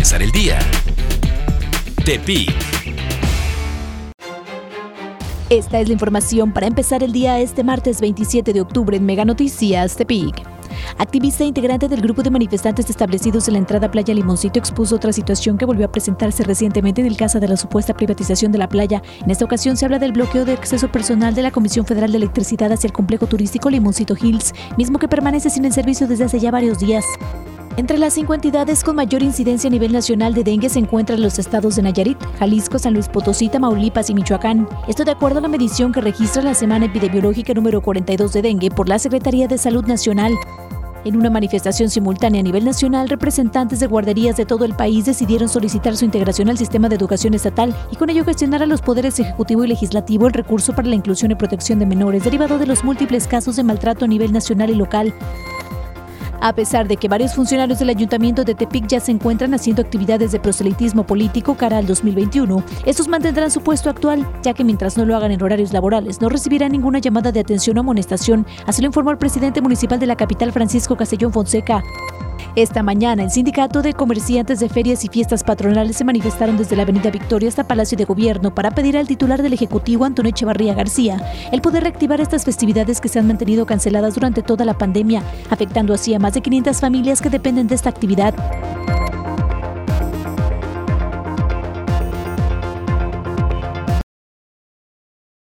empezar el día. Tepic. Esta es la información para empezar el día este martes 27 de octubre en Mega Noticias Tepic. Activista e integrante del grupo de manifestantes establecidos en la entrada Playa Limoncito expuso otra situación que volvió a presentarse recientemente en el caso de la supuesta privatización de la playa. En esta ocasión se habla del bloqueo de acceso personal de la Comisión Federal de Electricidad hacia el complejo turístico Limoncito Hills, mismo que permanece sin el servicio desde hace ya varios días. Entre las cinco entidades con mayor incidencia a nivel nacional de dengue se encuentran los estados de Nayarit, Jalisco, San Luis Potosí, Tamaulipas y Michoacán. Esto de acuerdo a la medición que registra la Semana Epidemiológica número 42 de dengue por la Secretaría de Salud Nacional. En una manifestación simultánea a nivel nacional, representantes de guarderías de todo el país decidieron solicitar su integración al sistema de educación estatal y con ello gestionar a los poderes ejecutivo y legislativo el recurso para la inclusión y protección de menores derivado de los múltiples casos de maltrato a nivel nacional y local. A pesar de que varios funcionarios del Ayuntamiento de Tepic ya se encuentran haciendo actividades de proselitismo político cara al 2021, estos mantendrán su puesto actual, ya que mientras no lo hagan en horarios laborales, no recibirán ninguna llamada de atención o amonestación, así lo informó el presidente municipal de la capital, Francisco Castellón Fonseca. Esta mañana, el Sindicato de Comerciantes de Ferias y Fiestas Patronales se manifestaron desde la Avenida Victoria hasta Palacio de Gobierno para pedir al titular del Ejecutivo, Antonio Echevarría García, el poder reactivar estas festividades que se han mantenido canceladas durante toda la pandemia, afectando así a más de 500 familias que dependen de esta actividad.